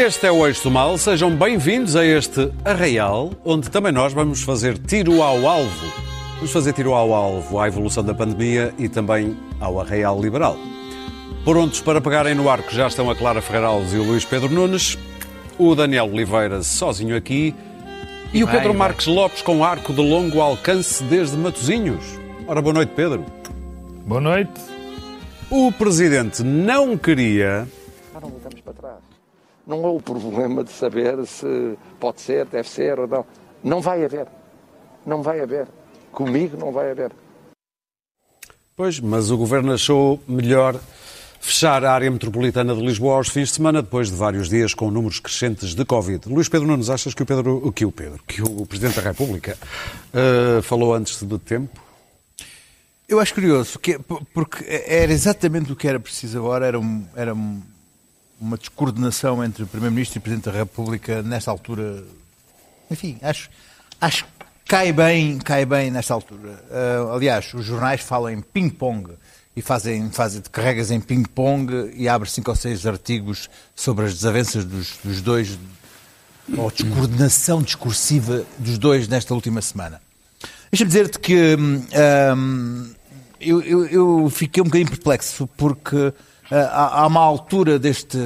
Este é o Eixo do Mal. Sejam bem-vindos a este Arraial, onde também nós vamos fazer tiro ao alvo. Vamos fazer tiro ao alvo à evolução da pandemia e também ao Arraial Liberal. Prontos para pegarem no arco já estão a Clara Ferreira Alves e o Luís Pedro Nunes, o Daniel Oliveira sozinho aqui e o Pedro vai. Marques Lopes com arco de longo alcance desde Matosinhos. Ora, boa noite, Pedro. Boa noite. O Presidente não queria Não há o problema de saber se pode ser, deve ser ou não. Não vai haver. Não vai haver. Comigo não vai haver. Pois, mas o Governo achou melhor fechar a área metropolitana de Lisboa aos fins de semana, depois de vários dias com números crescentes de Covid. Luís Pedro Nunes, achas que o Pedro, que o Pedro, que o Presidente da República eh, falou antes de tempo? Eu acho curioso, que, porque era exatamente o que era preciso agora, era, um- era um- uma descoordenação entre o Primeiro-Ministro e o Presidente da República nesta altura. Enfim, acho, acho que cai bem, cai bem nesta altura. Ah, aliás, os jornais falam em ping-pong e fazem, fazem carregas em ping-pong e abrem cinco ou seis artigos sobre as desavenças dos, dos dois, ou descoordenação discursiva dos dois nesta última semana. Deixa-me dizer-te que hum, hum, eu, eu- eu fiquei um bocadinho perplexo porque há, há uma altura deste,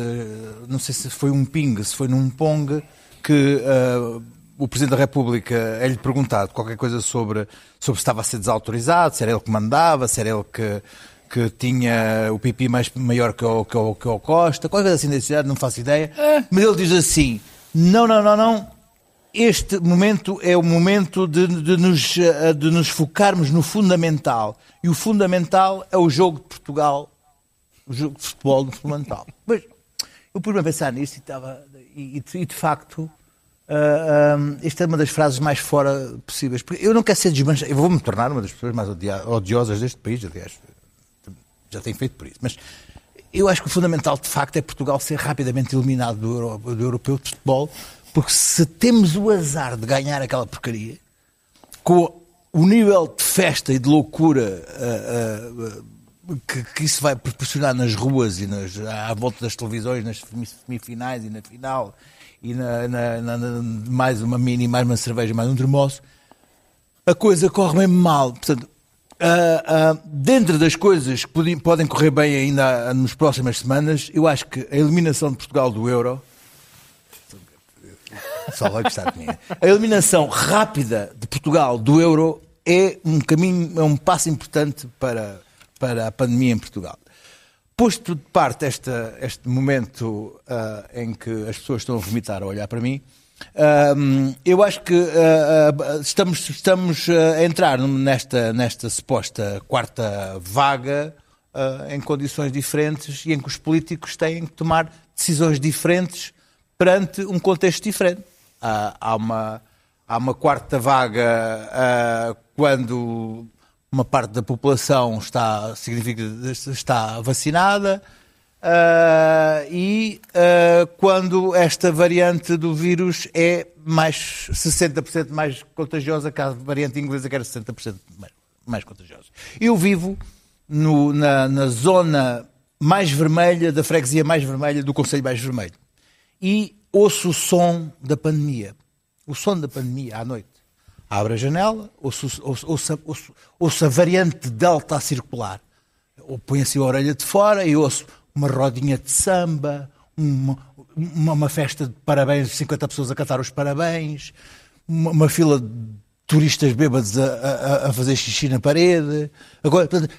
não sei se foi um ping, se foi num pong, que ah, o Presidente da República é-lhe perguntado qualquer coisa sobre, sobre se estava a ser desautorizado, se era ele que mandava, se era ele que, que tinha o pipi mais, maior que o, que, o, que o Costa, qualquer coisa assim desse género, não faço ideia. Mas ele diz assim, não, não, não, não, este momento é o momento de, de nos, eh, de nos focarmos no fundamental. E o fundamental é o jogo de Portugal, o jogo de futebol no fundamental. Mas eu pus-me a pensar nisso e, estava, e, e, de facto, ah, ah, esta é uma das frases mais fora possíveis. Porque eu não quero ser desmanchado, eu vou-me tornar uma das pessoas mais odiosas deste país, aliás, já tenho feito por isso. Mas eu acho que o fundamental, de facto, é Portugal ser rapidamente eliminado do, Euro- do europeu de futebol, porque se temos o azar de ganhar aquela porcaria, com o nível de festa e de loucura ah, ah, que, que isso vai proporcionar nas ruas e nas, à volta das televisões, nas semi- semifinais e na final, e na, na- na- na- mais uma mini, mais uma cerveja, mais um termoço, a coisa corre mesmo mal. Portanto, ah, ah, dentro das coisas que podem, podem correr bem ainda ah, nas próximas semanas, eu acho que a eliminação de Portugal do euro. Só vai gostar de mim. A eliminação rápida de Portugal do euro é um caminho, é um passo importante para, para a pandemia em Portugal. Posto de parte este momento ah, em que as pessoas estão a vomitar a olhar para mim, ah, eu acho que ah, estamos, estamos a entrar nesta, nesta suposta quarta vaga em condições diferentes e em que os políticos têm que tomar decisões diferentes perante um contexto diferente. Há, uma, há uma quarta vaga quando uma parte da população está, significa, está vacinada ah, e ah, quando esta variante do vírus é mais 60% mais contagiosa que a variante inglesa, que era 60% mais, mais contagiosa. Eu vivo no- na, na zona mais vermelha, da freguesia mais vermelha, do Conselho mais Vermelho. E ouço o som da pandemia. O som da pandemia à noite. Abro a janela, ouço a variante delta a circular. Ou põe assim a orelha de fora e ouço uma rodinha de samba, uma, uma, uma festa de parabéns, 50 pessoas a cantar os parabéns, uma, uma fila de turistas bêbados a, a- a fazer xixi na parede. Agora, portanto,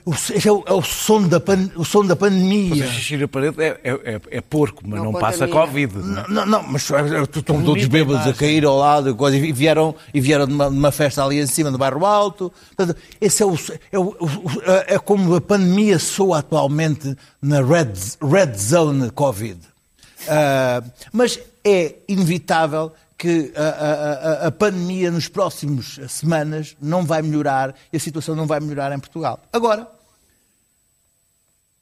é o, é o som da, pan- o som da pandemia. Xixi na parede é, é, é- é porco, mas não, Não passa. Covid. não é? Não, não, mas eh, estão todos bêbados a cair ao lado coisa, e vieram, e vieram de uma, de uma festa ali em cima, no bairro Alto. Portanto, esse é, o, é, o- é como a pandemia soa atualmente na red, red zone Covid. Ah, mas é inevitável que a, a- a- pandemia nos próximos semanas não vai melhorar e a situação não vai melhorar em Portugal. Agora,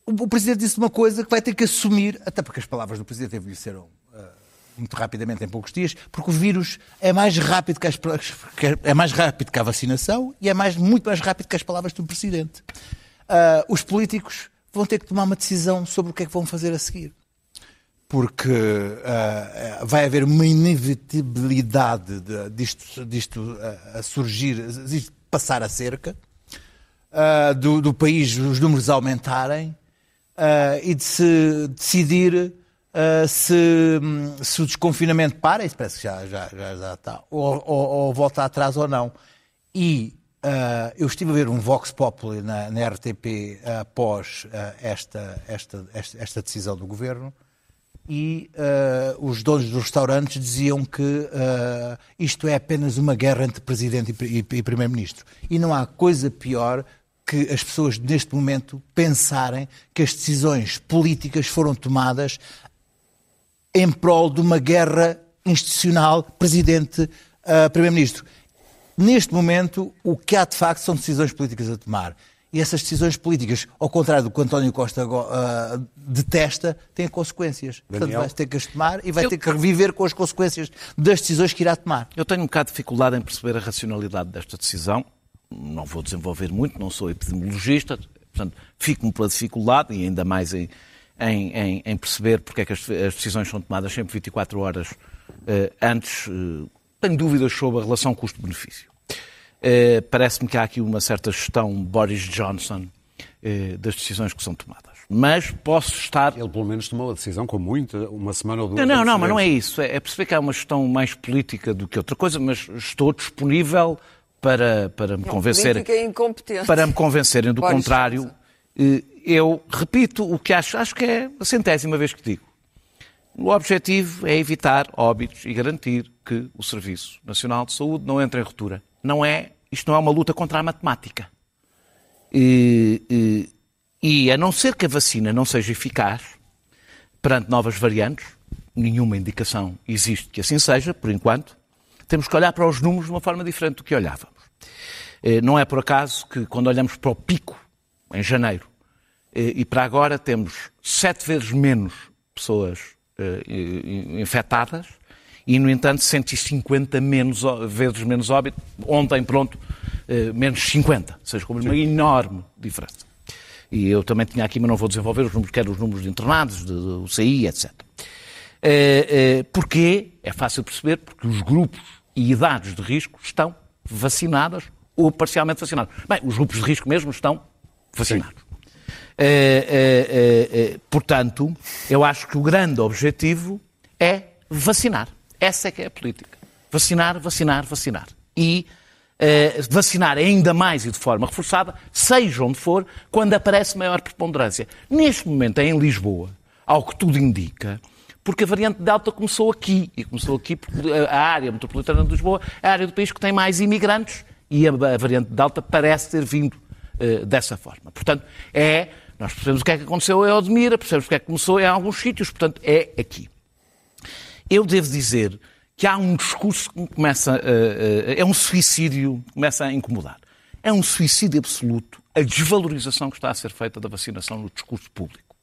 o, o Presidente disse uma coisa que vai ter que assumir, até porque as palavras do Presidente envelheceram ah, muito rapidamente em poucos dias, porque o vírus é mais rápido que, as, que é mais rápido que a vacinação e é mais, muito mais rápido que as palavras do Presidente. Ah, os políticos vão ter que tomar uma decisão sobre o que é que vão fazer a seguir. Porque uh, vai haver uma inevitabilidade de, disto, disto uh, a surgir, disto passar a cerca, uh, do, do, país os números aumentarem e de se decidir se, se, o desconfinamento para, isso parece que já, já, já, já está, ou, ou, ou, volta atrás ou não. E eu estive a ver um Vox Populi na, na RTP após esta, esta, esta, esta decisão do governo e uh, os donos dos restaurantes diziam que uh, isto é apenas uma guerra entre Presidente e, e, e Primeiro-Ministro. E não há coisa pior que as pessoas neste momento pensarem que as decisões políticas foram tomadas em prol de uma guerra institucional Presidente-Primeiro-Ministro. Uh, neste momento, o que há de facto são decisões políticas a tomar. E essas decisões políticas, ao contrário do que António Costa uh, detesta, têm consequências. Daniel? Portanto, vai ter que as tomar e vai Eu... ter que reviver com as consequências das decisões que irá tomar. Eu tenho um bocado de dificuldade em perceber a racionalidade desta decisão. Não vou desenvolver muito, não sou epidemiologista, portanto, fico-me pela dificuldade e ainda mais em, em, em, em perceber porque é que as, as, decisões são tomadas sempre 24 horas uh, antes. Uh, tenho dúvidas sobre a relação custo-benefício. Eh, parece-me que há aqui uma certa gestão Boris Johnson eh, das decisões que são tomadas. Mas posso estar. Ele pelo menos tomou a decisão com muita, uma semana ou duas. Não, não, não, mas não é isso. É, é perceber que há uma gestão mais política do que outra coisa, mas estou disponível para, para me convencer. É incompetente. Para me convencerem do Boris contrário. Johnson. Eh, eu repito o que acho, acho que é a centésima vez que digo. O objetivo é evitar óbitos e garantir que o Serviço Nacional de Saúde não entre em ruptura não é, isto não é uma luta contra a matemática. E, e, e a não ser que a vacina não seja eficaz perante novas variantes, nenhuma indicação existe que assim seja, por enquanto, temos que olhar para os números de uma forma diferente do que olhávamos. Eh, não é por acaso que, quando olhamos para o pico, em janeiro, eh, e para agora, temos sete vezes menos pessoas eh, infectadas e, no entanto, 150 menos, vezes menos óbito. Ontem, pronto, eh, menos 50. Ou seja, como uma enorme diferença. E eu também tinha aqui, mas não vou desenvolver os números, quero os números de internados, de UCI, etc. Eh, eh, porquê? É fácil perceber, porque os grupos e idades de risco estão vacinadas ou parcialmente vacinados. Bem, os grupos de risco mesmo estão vacinados. portanto, eu acho que o grande objetivo é vacinar. Essa é que é a política. Vacinar, vacinar, vacinar. E uh, vacinar ainda mais e de forma reforçada, seja onde for, quando aparece maior preponderância. Neste momento é em Lisboa, ao que tudo indica, porque a variante Delta começou aqui. E começou aqui porque a área metropolitana de Lisboa é a área do país que tem mais imigrantes e a variante Delta parece ter vindo uh, dessa forma. Portanto, é. Nós percebemos o que é que aconteceu em Odmira, percebemos o que é que começou em alguns sítios, portanto, é aqui. Eu devo dizer que há um discurso que me começa. Uh, uh, é um suicídio que começa a incomodar. É um suicídio absoluto a desvalorização que está a ser feita da vacinação no discurso público.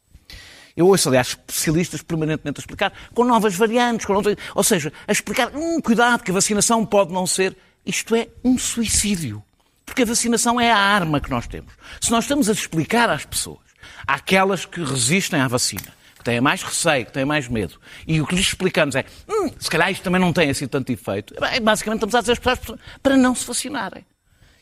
Eu ouço, aliás, especialistas permanentemente a explicar, com novas variantes, com novas... ou seja, a explicar, hum, cuidado, que a vacinação pode não ser. Isto é um suicídio. Porque a vacinação é a arma que nós temos. Se nós estamos a explicar às pessoas, àquelas que resistem à vacina, que têm mais receio, que têm mais medo, e o que lhes explicamos é, hum, se calhar isto também não tem assim tanto efeito, basicamente estamos a dizer às pessoas para não se vacinarem.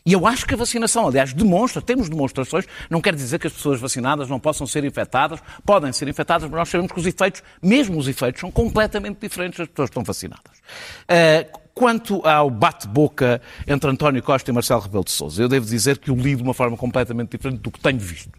E eu acho que a vacinação, aliás, demonstra, temos demonstrações, não quer dizer que as pessoas vacinadas não possam ser infectadas, podem ser infectadas, mas nós sabemos que os efeitos, mesmo os efeitos, são completamente diferentes das pessoas que estão vacinadas. Uh, quanto ao bate-boca entre António Costa e Marcelo Rebelo de Sousa, eu devo dizer que o li de uma forma completamente diferente do que tenho visto.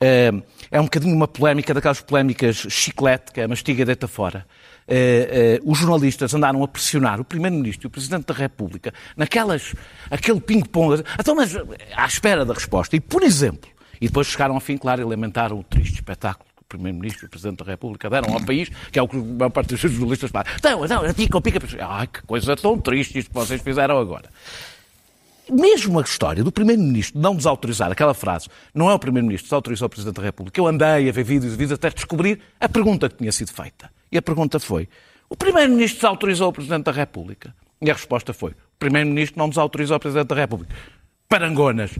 Eh, é um bocadinho uma polémica, daquelas polémicas chiclete, que é mastiga deita fora. Uh, uh, os jornalistas andaram a pressionar o Primeiro-Ministro e o Presidente da República naquelas, aquele ping-pong, então, mas à espera da resposta. E, por exemplo, e depois chegaram ao fim, claro, e lamentaram o triste espetáculo que o Primeiro-Ministro e o Presidente da República deram ao país, que é o que a maior parte dos jornalistas falam. Então, então, pica, pica, ai, que coisa tão triste isto que vocês fizeram agora mesmo a história do Primeiro-Ministro não desautorizar aquela frase, não é o Primeiro-Ministro desautorizou o Presidente da República. Eu andei a ver vídeos e vídeos até descobrir a pergunta que tinha sido feita. E a pergunta foi: o Primeiro-Ministro desautorizou o Presidente da República? E a resposta foi: o Primeiro-Ministro não desautorizou o Presidente da República. Parangonas,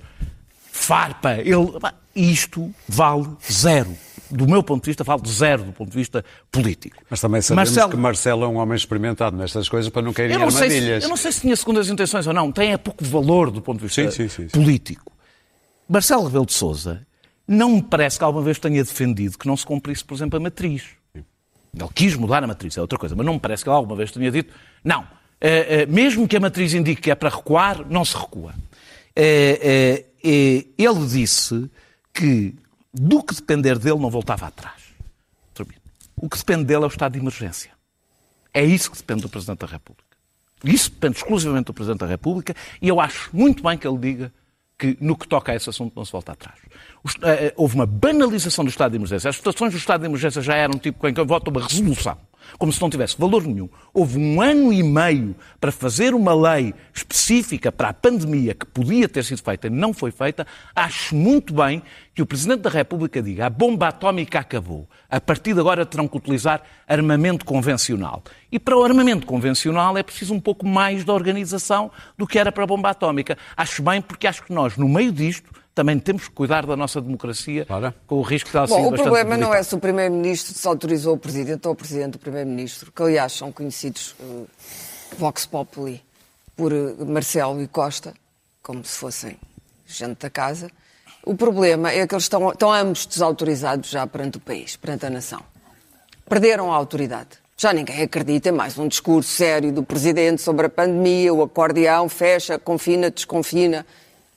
farpa, ele. Isto vale zero. Do meu ponto de vista, falo de zero do ponto de vista político. Mas também sabemos Marcelo- que Marcelo é um homem experimentado nestas coisas para não cair em eu não, se, armadilhas. eu não sei se tinha segundas intenções ou não, tem é pouco valor do ponto de vista Sim, sim, sim, político. Marcelo Rebelo de Sousa não me parece que alguma vez tenha defendido que não se cumprisse, por exemplo, a matriz. Ele quis mudar a matriz, é outra coisa, mas não me parece que ele alguma vez tenha dito, não, eh, eh, mesmo que a matriz indique que é para recuar, não se recua. Eh, ele disse que do que depender dele não voltava atrás. Termino. O que depende dele é o estado de emergência. É isso que depende do Presidente da República. Isso depende exclusivamente do Presidente da República e eu acho muito bem que ele diga que no que toca a esse assunto não se volta atrás. Eh, eh, houve uma banalização do estado de emergência. As votações do estado de emergência já eram tipo em que vota uma resolução, como se não tivesse valor nenhum. Houve um ano e meio para fazer uma lei específica para a pandemia que podia ter sido feita e não foi feita. Acho muito bem que o Presidente da República diga a bomba atómica acabou. A partir de agora terão que utilizar armamento convencional. E para o armamento convencional é preciso um pouco mais de organização do que era para a bomba atómica. Acho bem porque acho que nós, no meio disto, também temos que cuidar da nossa democracia Ora. com o risco de ela ser Bom, o problema não é se o Primeiro-Ministro desautorizou o Presidente ou o Presidente do Primeiro-Ministro, que aliás são conhecidos eh, Vox Populi por eh, Marcelo e Costa, como se fossem gente da casa. O problema é que eles estão, estão ambos desautorizados já perante o país, perante a nação. Perderam a autoridade. Já ninguém acredita em mais um discurso sério do Presidente sobre a pandemia, o acordeão, fecha, confina, desconfina.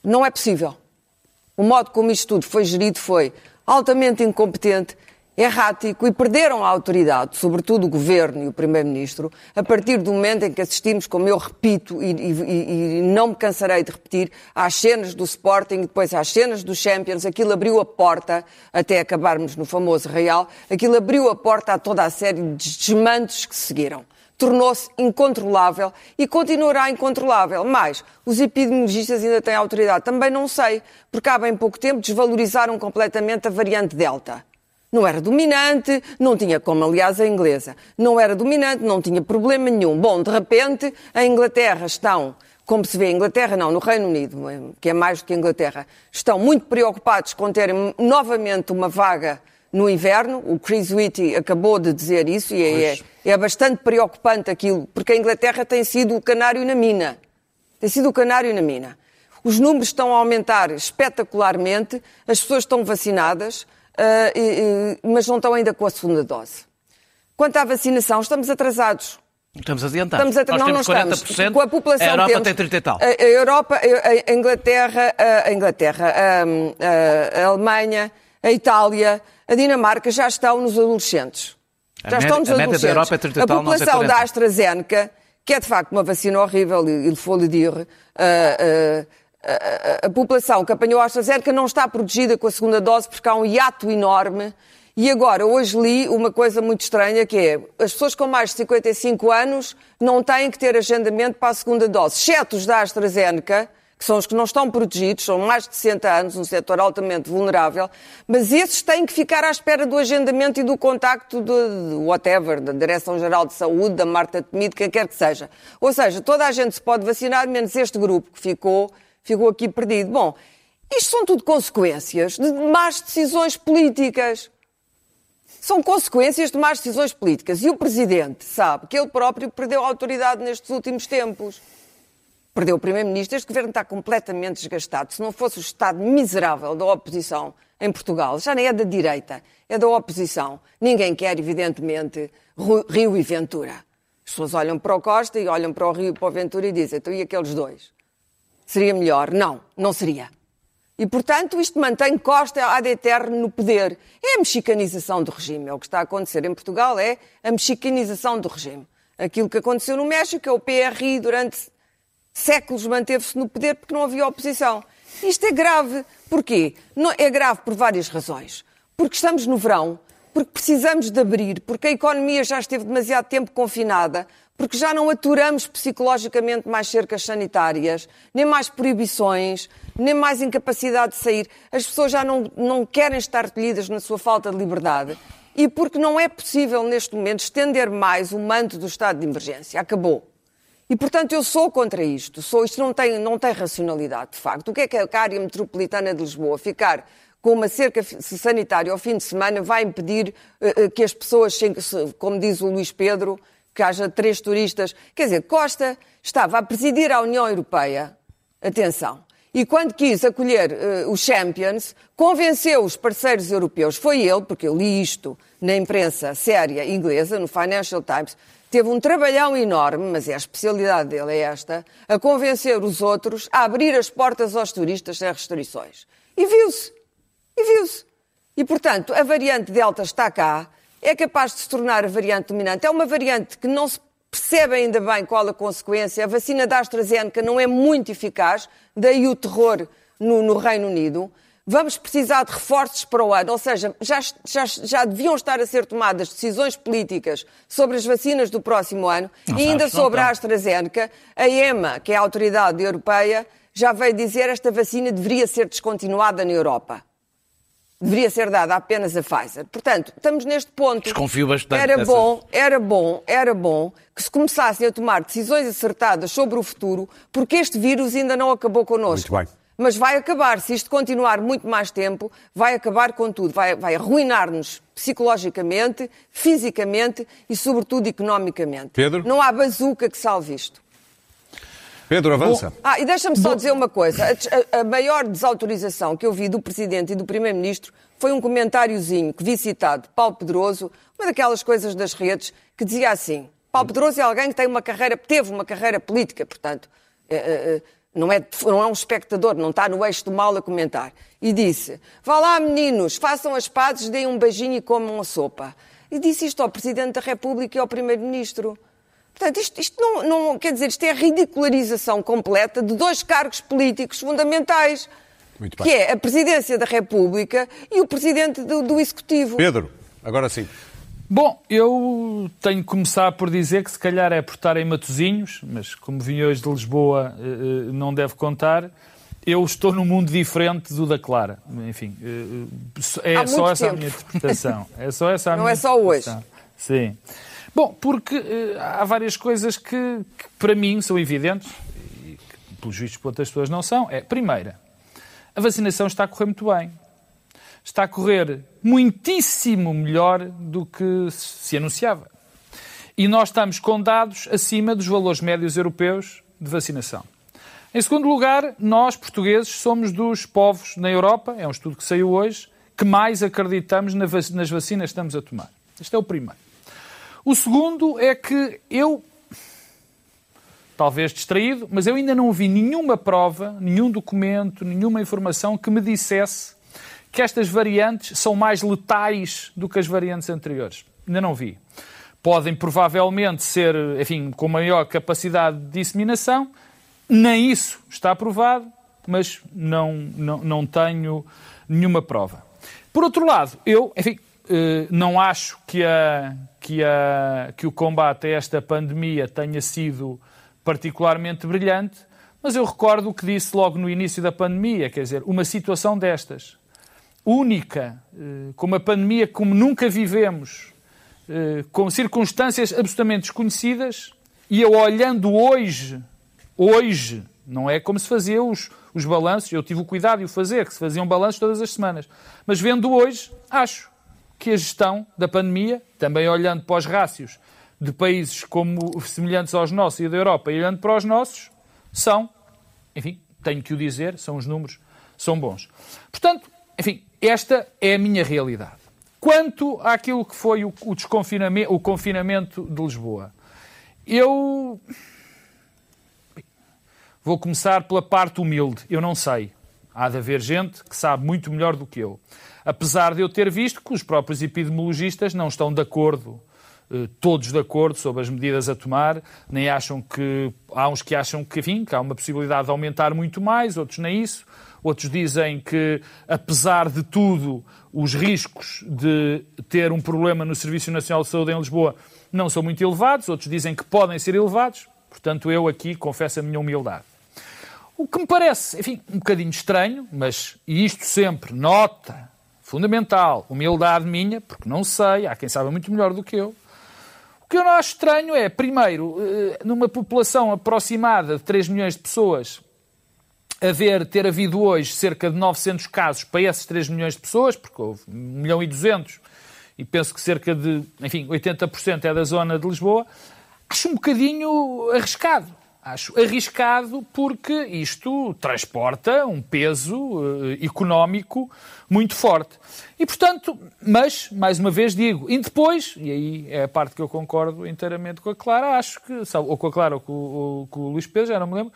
Não é possível. O modo como isto tudo foi gerido foi altamente incompetente, errático e perderam a autoridade, sobretudo o Governo e o Primeiro-Ministro, a partir do momento em que assistimos, como eu repito e, e- e não me cansarei de repetir, às cenas do Sporting, depois às cenas dos Champions, aquilo abriu a porta, até acabarmos no famoso Real, aquilo abriu a porta a toda a série de desmandos que seguiram tornou-se incontrolável e continuará incontrolável. Mas os epidemiologistas ainda têm autoridade? Também não sei, porque há bem pouco tempo desvalorizaram completamente a variante Delta. Não era dominante, não tinha, como aliás a inglesa, não era dominante, não tinha problema nenhum. Bom, de repente, a Inglaterra estão, como se vê, a Inglaterra não, no Reino Unido, que é mais do que a Inglaterra, estão muito preocupados com terem novamente uma vaga no inverno. O Chris Whitty acabou de dizer isso e é, é bastante preocupante aquilo, porque a Inglaterra tem sido o canário na mina. Tem sido o canário na mina. Os números estão a aumentar espetacularmente, as pessoas estão vacinadas, e- mas não estão ainda com a segunda dose. Quanto à vacinação, estamos atrasados. Estamos adiantados. Estamos a... Nós não, não 40%, estamos. Com a população a Europa temos... tem 30 e tal. A, Europa, a, Inglaterra, a, Inglaterra, a- a Alemanha, a Itália, a Dinamarca já estão nos adolescentes. A Já média- estão nos a média da adolescentes. Europa é 30 a nós é população da 40. AstraZeneca, que é de facto uma vacina horrível, e il faut le dire, a, a- a- a população que apanhou a AstraZeneca não está protegida com a segunda dose porque há um hiato enorme. E agora, hoje li uma coisa muito estranha que é as pessoas com mais de 55 anos não têm que ter agendamento para a segunda dose, exceto os da AstraZeneca, que são os que não estão protegidos, são mais de 60 anos, um setor altamente vulnerável, mas esses têm que ficar à espera do agendamento e do contacto de, de whatever, da Direção-Geral de Saúde, da Marta Temido, quem quer que seja. Ou seja, toda a gente se pode vacinar, menos este grupo que ficou, ficou aqui perdido. Bom, isto são tudo consequências de más decisões políticas. São consequências de más decisões políticas. E o Presidente sabe que ele próprio perdeu autoridade nestes últimos tempos. Perdeu o Primeiro-Ministro. Este governo está completamente desgastado. Se não fosse o estado miserável da oposição em Portugal, já nem é da direita, é da oposição. Ninguém quer, evidentemente, Rio e Ventura. As pessoas olham para o Costa e olham para o Rio e para o Ventura e dizem, então e aqueles dois? Seria melhor? Não, não seria. E, portanto, isto mantém Costa ad eterno no poder. É a mexicanização do regime. É o que está a acontecer em Portugal, é a mexicanização do regime. Aquilo que aconteceu no México é o PRI durante séculos manteve-se no poder porque não havia oposição. Isto é grave. Porquê? Não- é grave por várias razões. Porque estamos no verão, porque precisamos de abrir, porque a economia já esteve demasiado tempo confinada, porque já não aturamos psicologicamente mais cercas sanitárias, nem mais proibições, nem mais incapacidade de sair. As pessoas já não, não querem estar recolhidas na sua falta de liberdade. E porque não é possível, neste momento, estender mais o manto do estado de emergência. Acabou. E, portanto, eu sou contra isto. Sou, isto não tem, não tem racionalidade, de facto. O que é que a área metropolitana de Lisboa ficar com uma cerca sanitária ao fim de semana vai impedir uh, que as pessoas, como diz o Luís Pedro, que haja três turistas. Quer dizer, Costa estava a presidir a União Europeia, atenção, e quando quis acolher uh, os Champions, convenceu os parceiros europeus. Foi ele, porque eu li isto na imprensa séria inglesa, no Financial Times, teve um trabalhão enorme, mas é a especialidade dele é esta, a convencer os outros a abrir as portas aos turistas sem restrições. E viu-se. E viu-se. E, portanto, a variante Delta está cá, é capaz de se tornar a variante dominante. É uma variante que não se percebe ainda bem qual a consequência. A vacina da AstraZeneca não é muito eficaz, daí o terror no, no Reino Unido. Vamos precisar de reforços para o ano, ou seja, já, já, já deviam estar a ser tomadas decisões políticas sobre as vacinas do próximo ano não e ainda sobre a AstraZeneca. A EMA, que é a autoridade europeia, já veio dizer que esta vacina deveria ser descontinuada na Europa deveria ser dada apenas a Pfizer. Portanto, estamos neste ponto. Desconfio bastante. Era bom, era bom, era bom que se começassem a tomar decisões acertadas sobre o futuro, porque este vírus ainda não acabou connosco. Muito bem. Mas vai acabar, se isto continuar muito mais tempo, vai acabar com tudo. Vai, vai arruinar-nos psicologicamente, fisicamente e, sobretudo, economicamente. Pedro? Não há bazuca que salve isto. Pedro, avança. Bom, ah, e deixa-me só dizer uma coisa. A, a, maior desautorização que eu vi do Presidente e do Primeiro-Ministro foi um comentáriozinho que vi citado de Paulo Pedroso, uma daquelas coisas das redes, que dizia assim, Paulo Pedroso é alguém que tem uma carreira, teve uma carreira política, portanto, é, é, não, é, não é um espectador, não está no eixo do mal a comentar. E disse, vá lá meninos, façam as pazes, deem um beijinho e comam a sopa. E disse isto ao Presidente da República e ao Primeiro-Ministro. Portanto, isto, isto não, não, quer dizer, isto é a ridicularização completa de dois cargos políticos fundamentais, que é a Presidência da República e o Presidente do, do Executivo. Pedro, agora sim. Bom, eu tenho que começar por dizer que se calhar é por estar em Matozinhos, mas como vim hoje de Lisboa eh, eh, não deve contar, eu estou num mundo diferente do da Clara. Enfim, eh, é só essa tempo. a minha interpretação. É só essa a não minha é só hoje. Sim. Bom, porque há várias coisas que, que, para mim são evidentes e que, pelos vistos, para outras pessoas não são. É, primeira, a vacinação está a correr muito bem. Está a correr muitíssimo melhor do que se anunciava. E nós estamos com dados acima dos valores médios europeus de vacinação. Em segundo lugar, nós, portugueses, somos dos povos na Europa, é um estudo que saiu hoje, que mais acreditamos nas vacinas que estamos a tomar. Este é o primeiro. O segundo é que eu, talvez distraído, mas eu ainda não vi nenhuma prova, nenhum documento, nenhuma informação que me dissesse que estas variantes são mais letais do que as variantes anteriores. Ainda não vi. Podem provavelmente ser, enfim, com maior capacidade de disseminação, nem isso está provado, mas não, não, não tenho nenhuma prova. Por outro lado, eu, enfim, eh, não acho que, a, que, a, que o combate a esta pandemia tenha sido particularmente brilhante, mas eu recordo o que disse logo no início da pandemia, quer dizer, uma situação destas, única, eh, com uma pandemia como nunca vivemos, eh, com circunstâncias absolutamente desconhecidas, e eu olhando hoje, hoje, não é como se fazia os, os balanços, eu tive o cuidado de o fazer, que se faziam balanços todas as semanas, mas vendo hoje, acho que a gestão da pandemia, também olhando para os rácios de países como semelhantes aos nossos e da Europa, e olhando para os nossos, são, enfim, tenho que o dizer, são os números, são bons. Portanto, enfim, esta é a minha realidade. Quanto àquilo que foi o, desconfinamento, o confinamento de Lisboa, eu vou começar pela parte humilde. Eu não sei. Há de haver gente que sabe muito melhor do que eu. Apesar de eu ter visto que os próprios epidemiologistas não estão de acordo, eh, todos de acordo sobre as medidas a tomar, nem acham que. Há uns que acham que, enfim, que há uma possibilidade de aumentar muito mais, outros nem isso. Outros dizem que, apesar de tudo, os riscos de ter um problema no Serviço Nacional de Saúde em Lisboa não são muito elevados, outros dizem que podem ser elevados. Portanto, eu aqui confesso a minha humildade. O que me parece, enfim, um bocadinho estranho, mas, isto sempre, nota, fundamental, humildade minha, porque não sei, há quem saiba muito melhor do que eu. O que eu não acho estranho é, primeiro, eh, numa população aproximada de 3 milhões de pessoas, haver, ter havido hoje cerca de 900 casos para esses 3 milhões de pessoas, porque houve 1 milhão e 200, e penso que cerca de, enfim, 80% é da zona de Lisboa, acho um bocadinho arriscado. Acho arriscado porque isto transporta um peso uh, económico muito forte. E, portanto, mas, mais uma vez digo, e depois, e aí é a parte que eu concordo inteiramente com a Clara, acho que, ou com a Clara ou com, ou com o Luís Pedro, já não me lembro,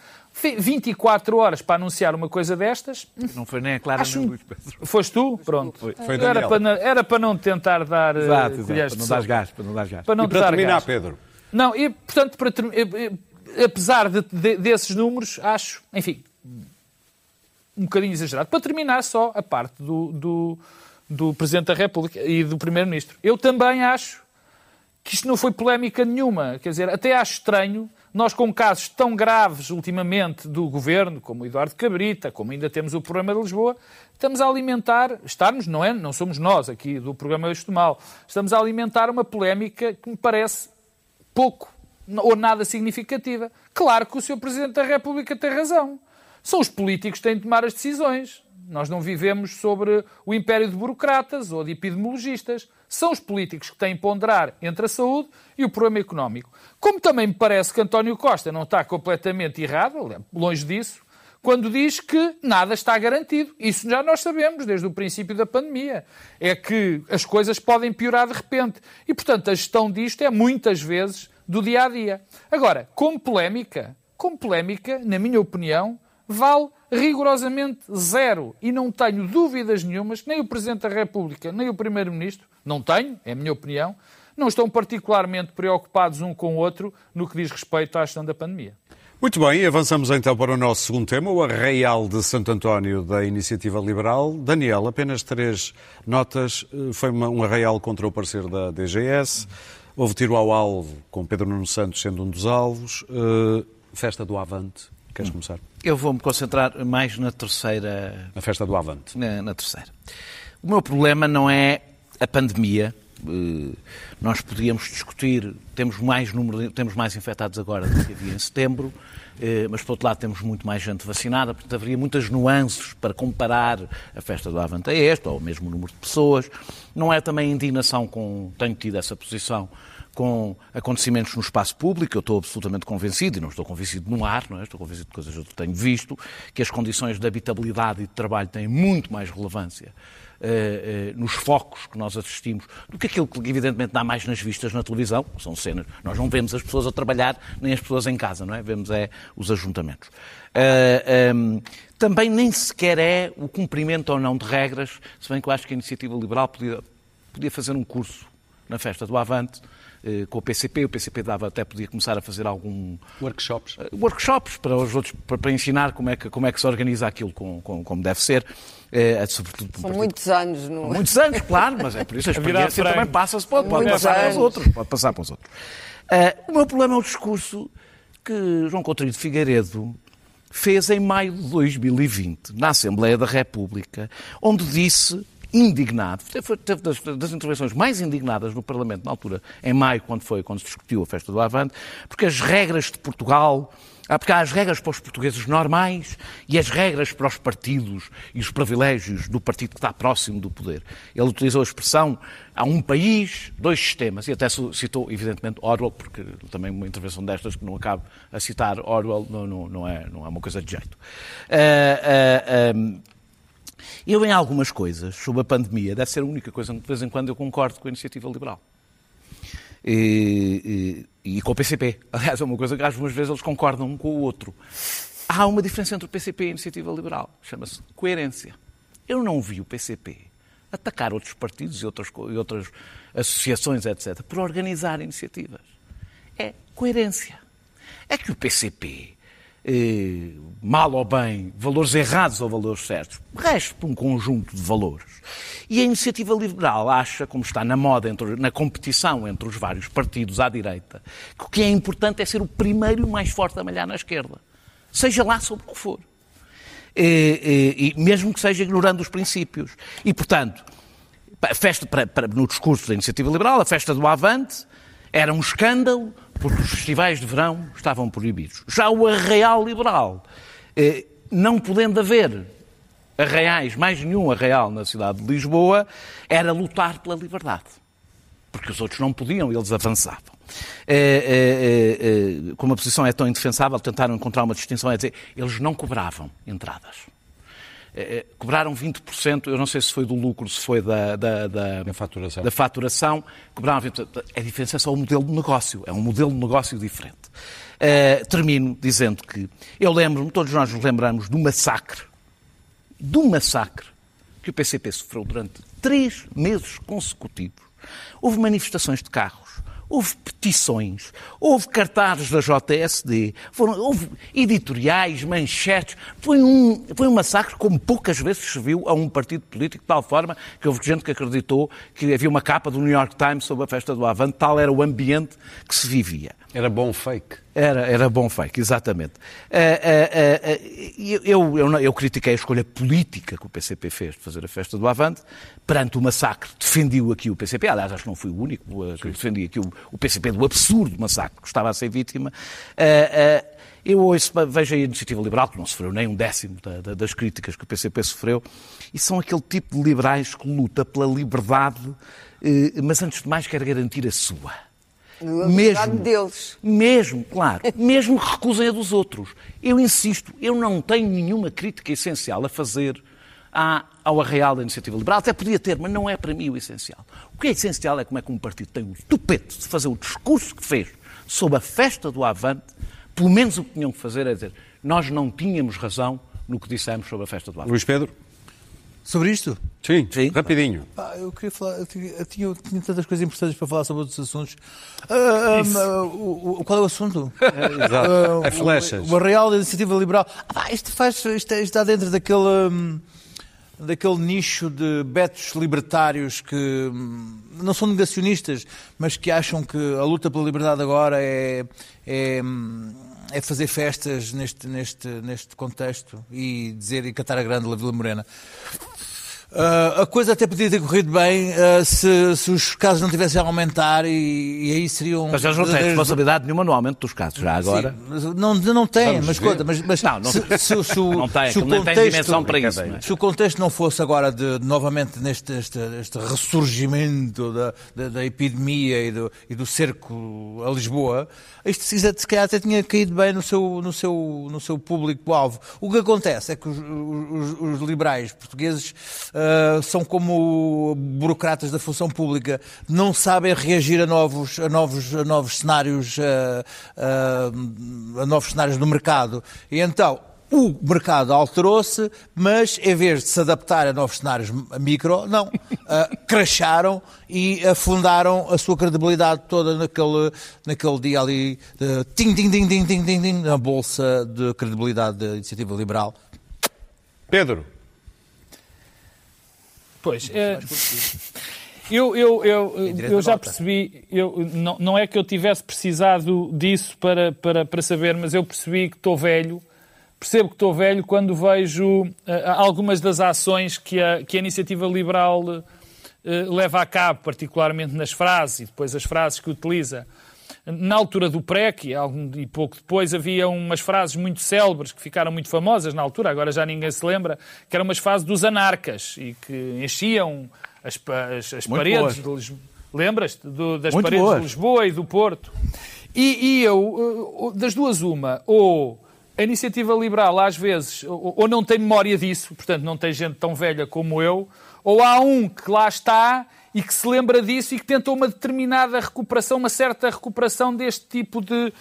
24 horas para anunciar uma coisa destas. Não foi nem a Clara acho, nem o Luís Pedro. Foste tu? Pronto. Foi, foi era, para, era para não tentar dar. Exato, uh, exato, colheres para não dar gás. Para não dar gás. Para não E para terminar, gás. Pedro, Não, e portanto, para eh, eh, apesar de- de- desses números, acho, enfim, um bocadinho exagerado. Para terminar, só a parte do, do, do Presidente da República e do Primeiro-Ministro. Eu também acho que isto não foi polémica nenhuma. Quer dizer, até acho estranho, nós com casos tão graves ultimamente do Governo, como o Eduardo Cabrita, como ainda temos o problema de Lisboa, estamos a alimentar, estarmos, não é? Não somos nós aqui do programa Eixo do Mal, estamos a alimentar uma polémica que me parece pouco ou nada significativa. Claro que o Sr. Presidente da República tem razão. São os políticos que têm de tomar as decisões. Nós não vivemos sobre o império de burocratas ou de epidemiologistas. São os políticos que têm de ponderar entre a saúde e o problema económico. Como também me parece que António Costa não está completamente errado, longe disso, quando diz que nada está garantido. Isso já nós sabemos desde o princípio da pandemia. É que as coisas podem piorar de repente. E, portanto, a gestão disto é muitas vezes do dia a dia. Agora, como polémica, como polémica, na minha opinião, vale rigorosamente zero. E não tenho dúvidas nenhumas nem o Presidente da República, nem o Primeiro-Ministro, não tenho, é a minha opinião, não estão particularmente preocupados um com o outro no que diz respeito à gestão da pandemia. Muito bem, avançamos então para o nosso segundo tema, o Arraial de Santo António da Iniciativa Liberal. Daniel, apenas três notas. Eh, Foi um arraial contra o parecer da DGS. Houve tiro ao alvo, com Pedro Nuno Santos sendo um dos alvos. Eh, Festa do Avante. Queres começar? Eu vou-me concentrar mais na terceira A festa do Avante. na, na terceira. O meu problema não é a pandemia. Eh, Nós podíamos discutir, temos mais número, temos mais infectados agora do que havia em setembro, mas por outro lado temos muito mais gente vacinada, portanto haveria muitas nuances para comparar a festa do Avante a esta, ou mesmo o número de pessoas. Não é também indignação com, tenho tido essa posição, com acontecimentos no espaço público, eu estou absolutamente convencido, e não estou convencido no ar, não é? estou convencido de coisas que eu tenho visto, que as condições de habitabilidade e de trabalho têm muito mais relevância eh, eh, nos focos que nós assistimos do que aquilo que evidentemente dá mais nas vistas na televisão, são cenas. Nós não vemos as pessoas a trabalhar, nem as pessoas em casa, não é? Vemos é os ajuntamentos. Eh, ehm, também nem sequer é o cumprimento ou não de regras, se bem que eu acho que a Iniciativa Liberal podia, podia fazer um curso na festa do Avante, eh, com o PCP, o PCP dava, até podia começar a fazer algum Workshops. eh, workshops para os outros para, para ensinar como é que como é que se organiza aquilo com, com- como deve ser, eh, sobretudo por São partido- muitos anos. No... Muitos anos, claro, mas é por isso a experiência também passa-se, pode, pode passar para os anos. outros. Pode passar para os outros. Ah, o meu problema é o discurso que João Coutinho de Figueiredo fez em maio de 2020, na Assembleia da República, onde disse, indignado, teve, das, das intervenções mais indignadas no Parlamento na altura, em maio, quando foi, quando se discutiu a festa do Avante, porque as regras de Portugal ah, porque há as regras para os portugueses normais e as regras para os partidos e os privilégios do partido que está próximo do poder. Ele utilizou a expressão há um país, dois sistemas, e até citou, evidentemente, Orwell, porque também uma intervenção destas que não acabo a citar Orwell não, não, não é, não é uma coisa de jeito. Ah, ah, ah, eu, em algumas coisas, sobre a pandemia, deve ser a única coisa que de vez em quando eu concordo com a iniciativa liberal. E, e- e com o PCP. Aliás, é uma coisa que algumas vezes eles concordam um com o outro. Há uma diferença entre o PCP e a iniciativa liberal. Chama-se coerência. Eu não vi o PCP atacar outros partidos e outras, e outras associações, etc., por organizar iniciativas. É coerência. É que o PCP, eh, mal ou bem, valores errados ou valores certos, resta um conjunto de valores. E a iniciativa liberal acha, como está na moda, entre- na competição entre os vários partidos à direita, que o que é importante é ser o primeiro e o mais forte a malhar na esquerda. Seja lá sobre o que for. Eh, eh, e mesmo que seja ignorando os princípios. E, portanto, a festa, para- para- no discurso da Iniciativa Liberal, a festa do Avante era um escândalo porque os festivais de verão estavam proibidos. Já o Arraial Liberal eh, não podendo haver arraiais, mais nenhum arraial na cidade de Lisboa, era lutar pela liberdade. Porque os outros não podiam, eles avançavam. É, é, como a posição é tão indefensável, tentaram encontrar uma distinção, é dizer, eles não cobravam entradas. É, cobraram 20%, eu não sei se foi do lucro, se foi da, da, da, Da faturação. da faturação, cobraram 20%. A diferença é só o modelo de negócio, é um modelo de negócio diferente. Uh, termino dizendo que eu lembro-me, todos nós nos lembramos do massacre, do massacre que o PCP sofreu durante três meses consecutivos. Houve manifestações de carros, houve petições, houve cartazes da JSD, foram, houve editoriais, manchetes. Foi um, foi um massacre como poucas vezes se viu a um partido político, de tal forma que houve gente que acreditou que havia uma capa do New York Times sobre a festa do Avante, tal era o ambiente que se vivia. Era bom fake. Era, era bom fake, exatamente. Eh, eh, eh, eu, eu, eu, critiquei a escolha política que o PCP fez de fazer a festa do Avante. Perante o massacre, defendiu aqui o PCP. Aliás, acho que não fui o único que defendi aqui o, o PCP do absurdo massacre que estava a ser vítima. Eh, eh, eu ouço, vejo a iniciativa liberal, que não sofreu nem um décimo da- da- das críticas que o PCP sofreu, e são aquele tipo de liberais que luta pela liberdade, eh, mas antes de mais quer garantir a sua. A liberdade deles. Mesmo, claro. Mesmo que recusem a dos outros. Eu insisto, eu não tenho nenhuma crítica essencial a fazer à, ao arreal da iniciativa liberal. Até podia ter, mas não é para mim o essencial. O que é essencial é como é que um partido tem o tupete de fazer o discurso que fez sobre a festa do Avante. Pelo menos o que tinham que fazer é dizer nós não tínhamos razão no que dissemos sobre a festa do Avante. Luís Pedro? Sobre isto? Sim, Sim. rapidinho. Pá, eu queria falar, eu tinha, eu tinha- eu tinha tantas coisas importantes para falar sobre outros assuntos. Ah, ah, ah, o- o- qual é o assunto? Exato. Ah, É flechas. O, o Real da Iniciativa Liberal. Ah, isto, faz, isto, é- está dentro daquele, hum, daquele nicho de betos libertários que hum, não são negacionistas, mas que acham que a luta pela liberdade agora é, é, hum, é fazer festas neste, neste, neste contexto e dizer e cantar a grande La Vila Morena. Ah, a coisa até podia ter corrido bem ah, se, se os casos não tivessem a aumentar e, e aí seriam. Mas eles não têm responsabilidade nenhuma no aumento dos casos, já agora. Sim, não, não tem, Vamos mas ver. conta, mas, mas Não, não- se, se, se, o- Não tem, se o nem tem contexto, dimensão para isso, não é? se o contexto não fosse agora de, novamente neste este, este ressurgimento da, da, da epidemia e do, e do cerco a Lisboa, isto se se calhar até tinha caído bem no seu, no seu, no seu público-alvo. O que acontece é que os, os- os liberais portugueses ah, são como burocratas da função pública, não sabem reagir a novos, a novos, a novos cenários, ah, ah, a novos cenários do mercado. E então, o mercado alterou-se, mas em vez de se adaptar a novos cenários micro, não, ah, cracharam e afundaram a sua credibilidade toda naquele, naquele dia ali, de na bolsa de credibilidade da iniciativa liberal. Pedro? Pois, é, eu, eu, eu, eu já percebi, eu, não, não é que eu tivesse precisado disso para, para, para saber, mas eu percebi que estou velho, percebo que estou velho quando vejo eh, algumas das ações que a, que a iniciativa liberal eh, leva a cabo, particularmente nas frases e depois as frases que utiliza. Na altura do PREC e, algum, e pouco depois havia umas frases muito célebres que ficaram muito famosas na altura, agora já ninguém se lembra, que eram umas frases dos anarcas e que enchiam as, as, as paredes de Lisboa. Lembras-te das Muito paredes de Lisboa e do Porto? E, e eu, eh, das duas, uma, ou a iniciativa liberal às vezes, ou não tem memória disso, portanto não tem gente tão velha como eu, ou há um que lá está e que se lembra disso e que tenta uma determinada recuperação, uma certa recuperação deste tipo de,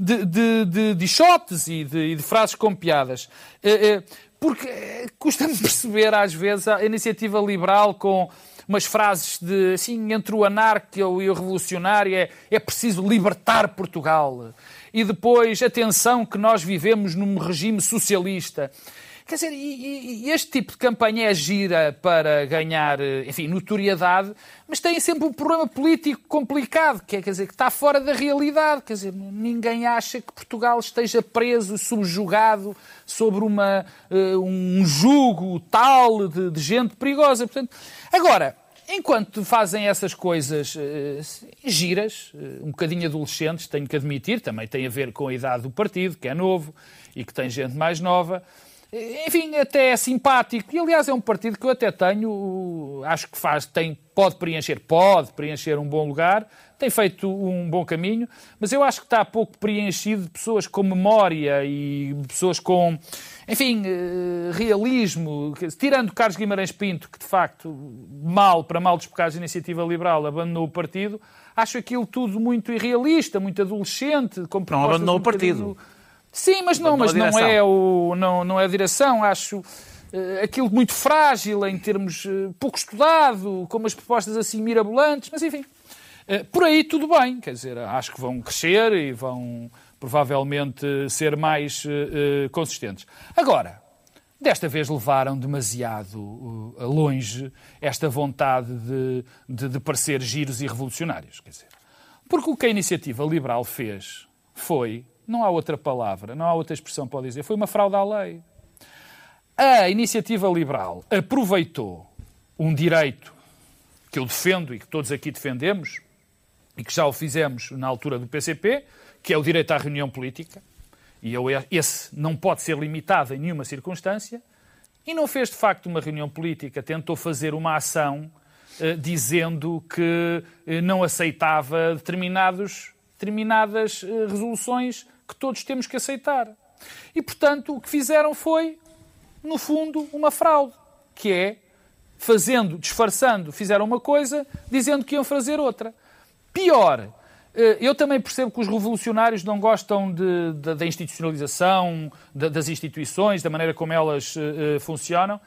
de, de, de, de shots e de, de frases com piadas. Eh, eh, Porque eh, custa-me perceber às vezes a iniciativa liberal com umas frases de assim, entre o anarco e o revolucionário é, é preciso libertar Portugal. E depois, atenção que nós vivemos num regime socialista. Quer dizer, e, e- este tipo de campanha é gira para ganhar, eh, enfim, notoriedade, mas tem sempre um problema político complicado, que é, quer dizer, que está fora da realidade. Quer dizer, ninguém acha que Portugal esteja preso, subjugado sobre uma, eh, um jugo tal de, de gente perigosa. Portanto, agora, enquanto fazem essas coisas eh, giras, eh, um bocadinho adolescentes, tenho que admitir, também tem a ver com a idade do partido, que é novo e que tem gente mais nova, enfim, até é simpático. E, aliás, é um partido que eu até tenho, acho que faz, tem, pode preencher, pode preencher um bom lugar, tem feito um bom caminho, mas eu acho que está pouco preenchido de pessoas com memória e pessoas com, enfim, eh, realismo. Tirando Carlos Guimarães Pinto, que de facto, mal, para mal dos pecados da iniciativa liberal, abandonou o partido, acho aquilo tudo muito irrealista, muito adolescente. Com não abandonou um o partido. Sim, mas não, mas não é, o, não, não é a direção. Acho uh, aquilo muito frágil em termos uh, pouco estudado, com umas propostas assim mirabolantes, mas enfim. Uh, por aí tudo bem, quer dizer, acho que vão crescer e vão provavelmente ser mais consistentes. Agora, desta vez levaram demasiado longe esta vontade de, de, de parecer giros e revolucionários. Quer dizer, porque o que a iniciativa liberal fez foi não há outra palavra, não há outra expressão para dizer. Foi uma fraude à lei. A iniciativa liberal aproveitou um direito que eu defendo e que todos aqui defendemos, e que já o fizemos na altura do PCP, que é o direito à reunião política, e eu, esse não pode ser limitado em nenhuma circunstância, e não fez de facto uma reunião política, tentou fazer uma ação eh, dizendo que eh, não aceitava determinados, determinadas eh, resoluções que todos temos que aceitar. E, portanto, o que fizeram foi, no fundo, uma fraude, que é, fazendo, disfarçando, fizeram uma coisa, dizendo que iam fazer outra. Pior, eh, eu também percebo que os revolucionários não gostam de, de, da institucionalização, de, das instituições, da maneira como elas uh, funcionam,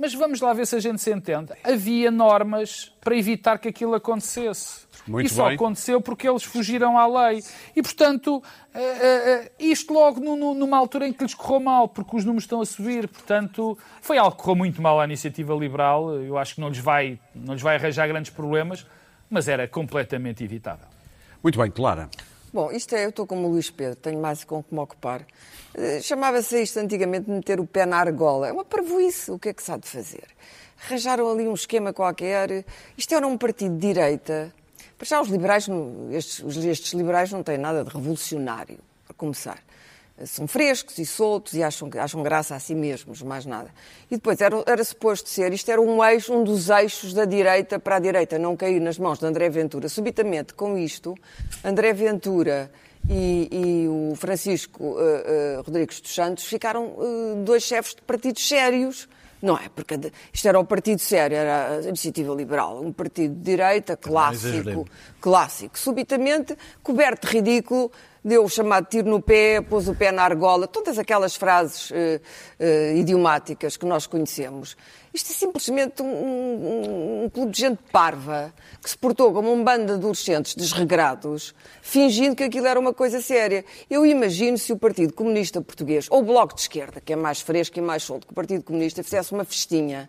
mas vamos lá ver se a gente se entende. Havia normas para evitar que aquilo acontecesse. Muito e só bem. aconteceu porque eles fugiram à lei. E, portanto, eh, eh, eh, isto logo numa altura em que lhes correu mal, porque os números estão a subir. Portanto, foi algo que correu muito mal à iniciativa liberal. Eu acho que não lhes vai, não lhes vai arranjar grandes problemas, mas era completamente evitável. Muito bem, Clara. Bom, isto é, eu estou como o Luís Pedro, tenho mais com que me ocupar. Chamava-se isto antigamente de meter o pé na argola. É uma parvoíce, o que é que se há de fazer? Arranjaram ali um esquema qualquer. Isto era um partido de direita para já, os liberais, estes, estes liberais não têm nada de revolucionário, para começar. São frescos e soltos e acham, acham graça a si mesmos, mais nada. E depois era, era suposto ser, isto era um eixo, um dos eixos da direita para a direita não cair nas mãos de André Ventura. Subitamente, com isto, André Ventura e, e o Francisco uh, uh, Rodrigues dos Santos ficaram uh, dois chefes de partidos sérios não é, porque isto era o partido sério, era a Iniciativa Liberal, um partido de direita clássico, clássico. Subitamente, coberto de ridículo, deu o chamado tiro no pé, pôs o pé na argola, todas aquelas frases uh, uh, idiomáticas que nós conhecemos. Isto é simplesmente um, um, um, clube de gente parva que se portou como um bando de adolescentes desregrados, fingindo que aquilo era uma coisa séria. Eu imagino se o Partido Comunista Português, ou o Bloco de Esquerda, que é mais fresco e mais solto que o Partido Comunista, fizesse uma festinha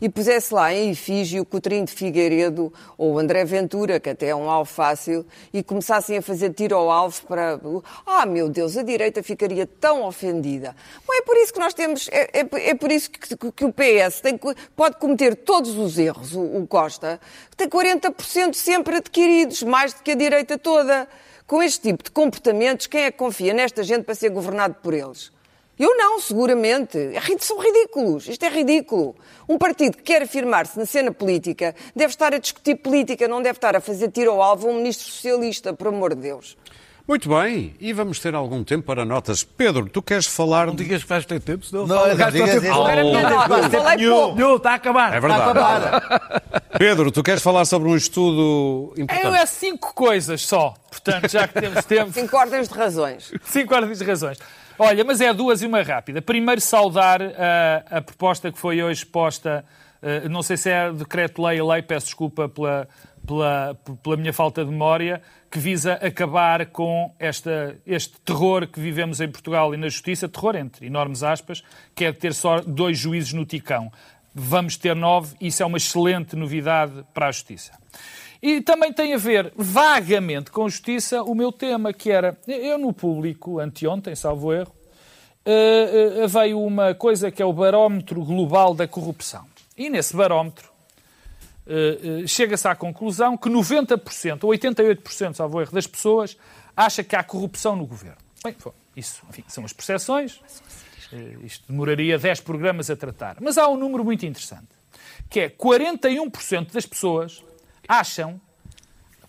e pusesse lá em efígio Coutrinho de Figueiredo ou André Ventura, que até é um alvo fácil, e começassem a fazer tiro ao alvo para. Ah, meu Deus, a direita ficaria tão ofendida. Bom, é por isso que nós temos. É, é, é por isso que, que, o PS tem, pode cometer todos os erros, o, o Costa, tem 40% sempre adquiridos, mais do que a direita toda. Com este tipo de comportamentos, quem é que confia nesta gente para ser governado por eles? Eu não, seguramente. É são ridículos. Isto é ridículo. Um partido que quer afirmar-se na cena política deve estar a discutir política, não deve estar a fazer tiro ao alvo a um ministro socialista, por amor de Deus. Muito bem, e vamos ter algum tempo para notas. Pedro, tu queres falar... Não digas que vais ter tempo, senão... Não, não digas isso. Não, está a acabar. É verdade. Pedro, tu queres falar sobre um estudo importante? Eu é cinco coisas só, portanto, já que temos tempo... Cinco ordens de razões. Cinco ordens de razões. Olha, mas é duas e uma rápida. Primeiro, saudar a, eh, a proposta que foi hoje posta, uh, não sei se é decreto-lei lei, peço desculpa pela, pela, pela minha falta de memória, que visa acabar com esta, este terror que vivemos em Portugal e na Justiça, terror entre enormes aspas, que é ter só dois juízes no Ticão. Vamos ter nove, isso é uma excelente novidade para a Justiça. E também tem a ver vagamente com justiça o meu tema, que era, eu no público, anteontem, salvo erro, uh, uh, veio uma coisa que é o barómetro global da corrupção. E nesse barómetro uh, chega-se à conclusão que 90% ou 88%, salvo erro, das pessoas acha que há corrupção no governo. Bem, isso enfim, são as percepções. Eh, Isto demoraria 10 programas a tratar. Mas há um número muito interessante, que é 41% das pessoas acham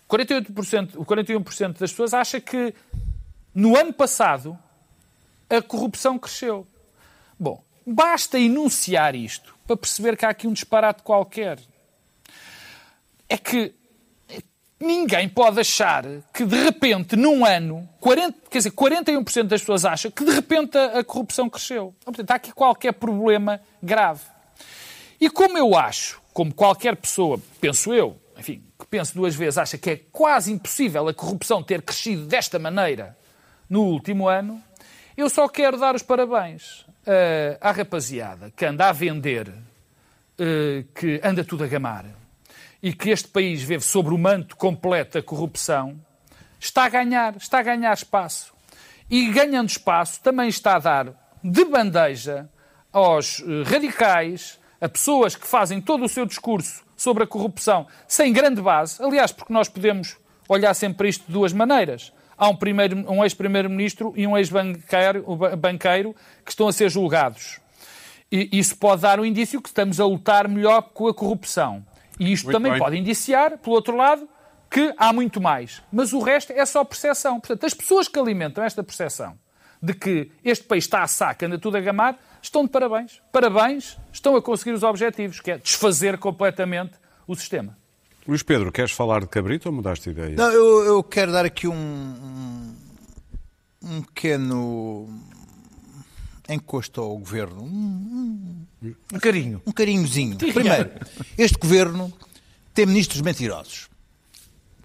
48%, o 41% das pessoas acha que no ano passado a corrupção cresceu. Bom, basta enunciar isto para perceber que há aqui um disparate qualquer. É que ninguém pode achar que de repente, num ano, 40, quer dizer, 41% das pessoas acham que de repente a, a corrupção cresceu. Portanto, há aqui qualquer problema grave. E como eu acho, como qualquer pessoa, penso eu, enfim, que pense duas vezes, acha que é quase impossível a corrupção ter crescido desta maneira no último ano, eu só quero dar os parabéns uh, à rapaziada que anda a vender, uh, que anda tudo a gamar, e que este país vive sobre o manto completo da corrupção, está a ganhar, está a ganhar espaço. E ganhando espaço, também está a dar de bandeja aos uh, radicais, a pessoas que fazem todo o seu discurso sobre a corrupção sem grande base. Aliás, porque nós podemos olhar sempre isto de duas maneiras. Há um, primeiro, um ex-primeiro-ministro e um ex-banqueiro banqueiro que estão a ser julgados. E isso pode dar um indício que estamos a lutar melhor com a corrupção. E isto Muito também bem. pode indiciar, pelo outro lado, que há muito mais. Mas o resto é só percepção. Portanto, as pessoas que alimentam esta percepção de que este país está a saco, anda tudo a gamar, estão de parabéns. Parabéns, estão a conseguir os objetivos, que é desfazer completamente o sistema. Luís Pedro, queres falar de cabrito ou mudaste de ideia? Não, eu, eu quero dar aqui um, um, um pequeno encosto ao governo. Um, Um carinho. um carinhozinho. Primeiro, este governo tem ministros mentirosos.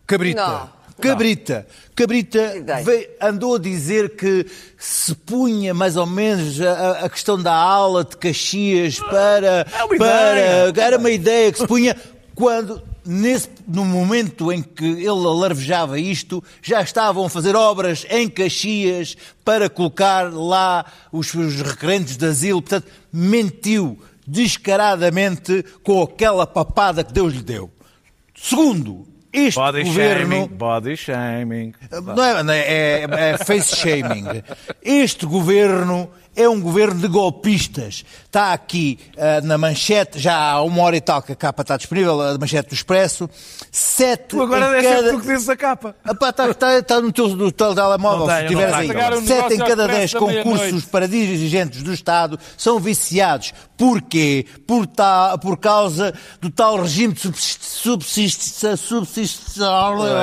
Cabrita. Não. Cabrita. Cabrita veio- andou a dizer que se punha mais ou menos a, a questão da aula de Caxias para. É uma para ideia. era uma ideia que se punha quando. Nesse, no momento em que ele alarvejava isto, já estavam a fazer obras em Caxias para colocar lá os, os requerentes de asilo. Portanto, mentiu descaradamente com aquela papada que Deus lhe deu. Segundo, este Body governo. shaming. Body shaming. Não é, não é, é- é face shaming. Este governo é um governo de golpistas. Está aqui ah, na manchete, já há uma hora e tal que a capa está disponível, a manchete do Expresso. Sete Tu agora em cada... que dizes a capa. Epá, Está, está, está no teu, no telemóvel, se tiveres aí. Sete em cada dez concursos para dirigentes do Estado são viciados. Porquê? Por, ta, por causa do tal regime de subsist- subsist-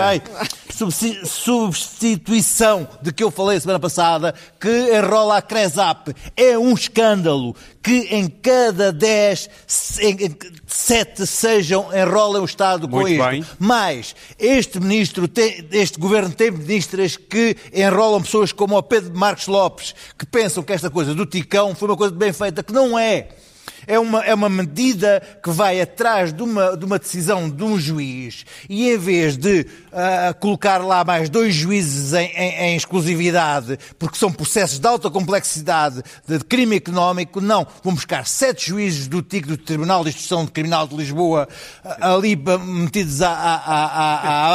ai, subsi- substituição de que eu falei semana passada, que enrola a Cresap. É um escândalo que em cada 10, em- em- sete sejam, enrolem o Estado com Muito isto. bem. Mas este ministro, tem, este governo tem ministras que enrolam pessoas como o Pedro Marcos Lopes, que pensam que esta coisa do Ticão foi uma coisa bem feita, que não é. É uma, é uma medida que vai atrás de uma, de uma decisão de um juiz e em vez de ah, colocar lá mais dois juízes em, em- em exclusividade, porque são processos de alta complexidade de crime económico, não. Vão buscar sete juízes do TIC, do Tribunal de Instrução Criminal de Lisboa, ah, ali ah, metidos à, à,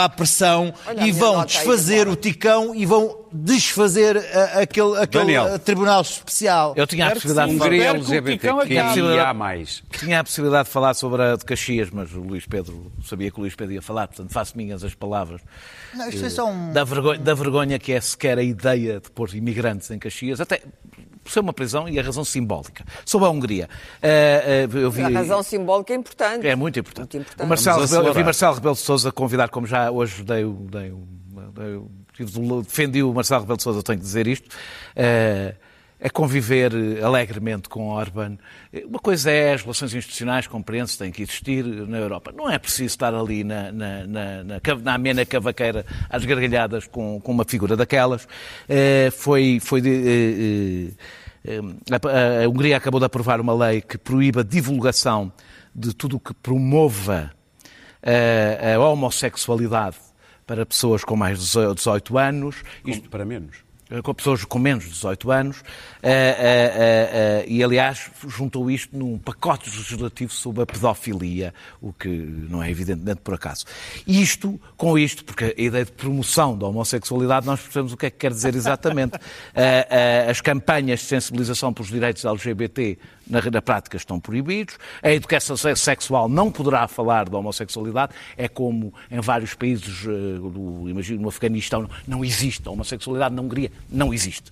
à, à- pressão Olha e vão aí desfazer agora. o Ticão e vão desfazer ah, aquele, aquele Daniel. ah, Tribunal Especial. Eu tinha a possibilidade de falar. LGBTQIA+. acabe. mais. Tinha a possibilidade de falar sobre a de Caxias, mas o Luís Pedro sabia que o Luís Pedro ia falar, portanto faço minhas as palavras. Não, isto é só um... Da vergonha, da vergonha que é sequer a ideia de pôr imigrantes em Caxias, até por ser uma prisão e a razão simbólica. Sobre a Hungria. eh, eh, eu vi, A razão simbólica é importante. É muito importante. Muito importante. O Marcelo Rebelo, eu vi. Marcelo Rebelo de Sousa convidar, como já hoje dei, o- dei, o- dei, o- tive de- defendi o Marcelo Rebelo de Sousa, tenho que dizer isto, eh, é conviver eh, alegremente com Orban. Eh, Uma coisa é as relações institucionais, compreende-se, têm que existir na Europa. Não é preciso estar ali na, na, na, na, na amena cavaqueira às gargalhadas com, com uma figura daquelas. Foi foi de, a, a Hungria acabou de aprovar uma lei que proíbe a divulgação de tudo o que promova a, a homossexualidade para pessoas com mais de 18 anos. Isto para menos. Eh, com pessoas com menos de 18 anos, uh, uh, e aliás juntou isto num pacote legislativo sobre a pedofilia, o que não é evidentemente por acaso. Isto, com isto, porque a ideia de promoção da homossexualidade, nós percebemos o que é que quer dizer exatamente. as campanhas de sensibilização pelos direitos LGBT na, na, prática estão proibidos, a educação sexual não poderá falar da homossexualidade, é como em vários países, do, imagino no Afeganistão, não existe a homossexualidade, na Hungria não existe.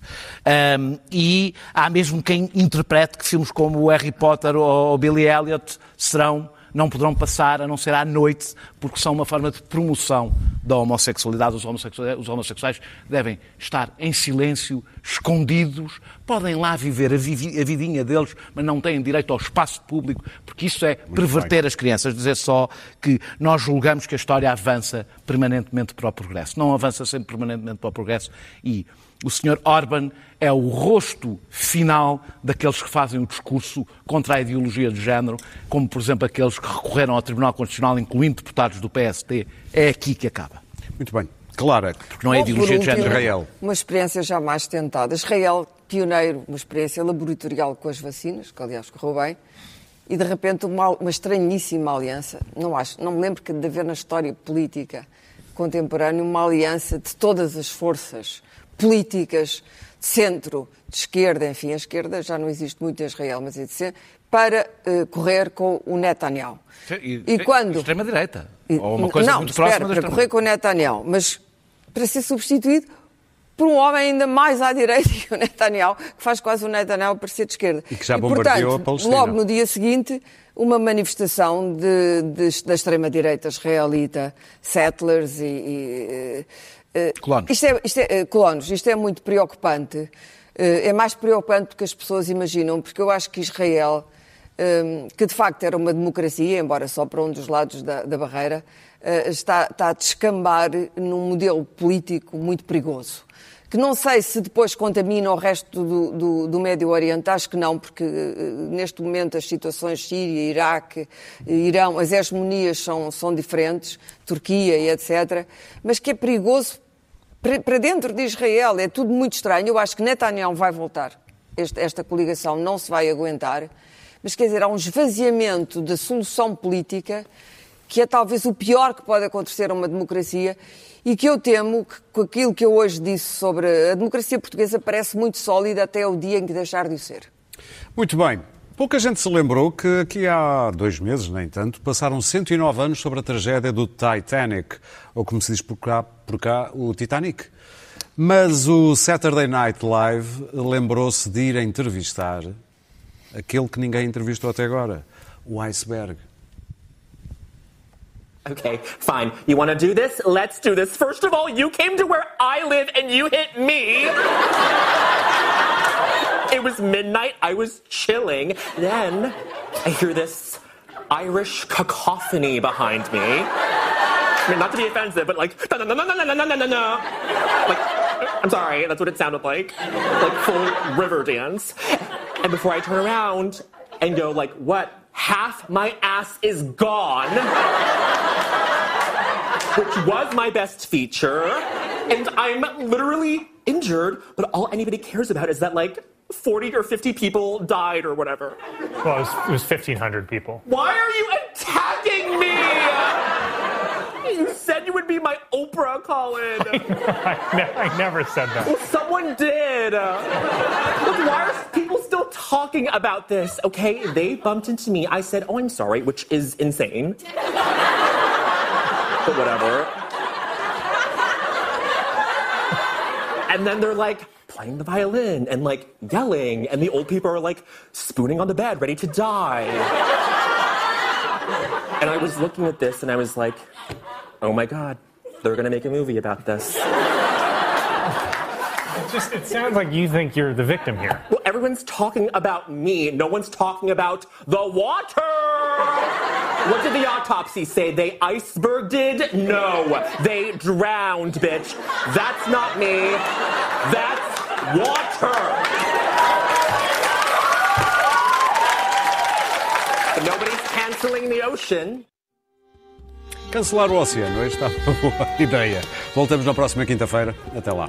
Um, e há mesmo quem interprete que filmes como o Harry Potter ou Billy Elliot serão não poderão passar a não ser à noite, porque são uma forma de promoção da homossexualidade. Os homossexuais, os homossexuais devem estar em silêncio, escondidos, podem lá viver a, vivi, a vidinha deles, mas não têm direito ao espaço público, porque isso é Muito perverter bem. as crianças. Dizer só que nós julgamos que a história avança permanentemente para o progresso. Não avança sempre permanentemente para o progresso e o Sr. Orban é o rosto final daqueles que fazem o discurso contra a ideologia de género, como, por exemplo, aqueles que recorreram ao Tribunal Constitucional, incluindo deputados do PST. É aqui que acaba. Muito bem. Clara, porque não é ideologia de género. Israel. Uma experiência jamais tentada. Israel, pioneiro, uma experiência laboratorial com as vacinas, que aliás correu bem, e de repente uma, uma estranhíssima aliança. Não acho, não me lembro de haver na história política contemporânea uma aliança de todas as forças políticas de centro, de esquerda, enfim, a esquerda já não existe muito em Israel, mas é de centro, para uh, correr com o Netanyahu. E, e quando... Extrema-direita. Ou uma coisa não, muito espera, próxima para correr com o Netanyahu, mas para ser substituído por um homem ainda mais à direita que o Netanyahu, que faz quase o Netanyahu parecer de esquerda. E que já bombardeou portanto, a Palestina. Logo no dia seguinte, uma manifestação de, de, da extrema-direita israelita, settlers e, e eh, colonos. Isto é, isto é, eh, colonos. Isto é muito preocupante. Eh, é mais preocupante do que as pessoas imaginam, porque eu acho que Israel, que de facto era uma democracia, embora só para um dos lados da, da barreira, está, está a descambar num modelo político muito perigoso que não sei se depois contamina o resto do, do, do, Médio Oriente, acho que não, porque neste momento as situações Síria, Iraque, Irão, as hegemonias são, são diferentes, Turquia e etc., mas que é perigoso para dentro de Israel. É tudo muito estranho. Eu acho que Netanyahu vai voltar. Este, esta coligação não se vai aguentar. Mas quer dizer, há um esvaziamento da solução política que é talvez o pior que pode acontecer a uma democracia e que eu temo que com aquilo que eu hoje disse sobre a democracia portuguesa parece muito sólida até o dia em que deixar de o ser. Muito bem. Pouca gente se lembrou que aqui há dois meses, nem tanto, passaram 109 anos sobre a tragédia do Titanic, ou como se diz por cá, por cá o Titanic. Mas o Saturday Night Live lembrou-se de ir entrevistar aquele que ninguém entrevistou até agora, o iceberg. Okay, fine. You want to do this? Let's do this. First of all, you came to where I live and you hit me. It was midnight. I was chilling. Then I hear this Irish cacophony behind me. I mean, not to be offensive, but like, no, no, no, no, no, no, no, no, no. Like, I'm sorry, that's what it sounded like. Like full river dance. And before I turn around and go like, what? Half my ass is gone. Which was my best feature. And I'm literally injured, but all anybody cares about is that like 40 or 50 people died or whatever. Well, it was, it was 1,500 people. Why are you attacking me? You said you would be my Oprah, Colin. I, I never said that. Well, someone did. Look, why are people still talking about this? Okay, they bumped into me. I said, oh, I'm sorry, which is insane. but whatever. And then they're like, playing the violin and like yelling, and the old people are like spooning on the bed, ready to die. and I was looking at this and I was like, oh my god, they're gonna make a movie about this. It just it sounds like you think you're the victim here. Well, everyone's talking about me. No one's talking about the water. What did the autopsy say? They iceberg did? No. They drowned, bitch. That's not me. That's water. Nobody's canceling the ocean. Cancelar o oceano, esta é uma boa ideia. Voltamos na próxima quinta-feira. Até lá.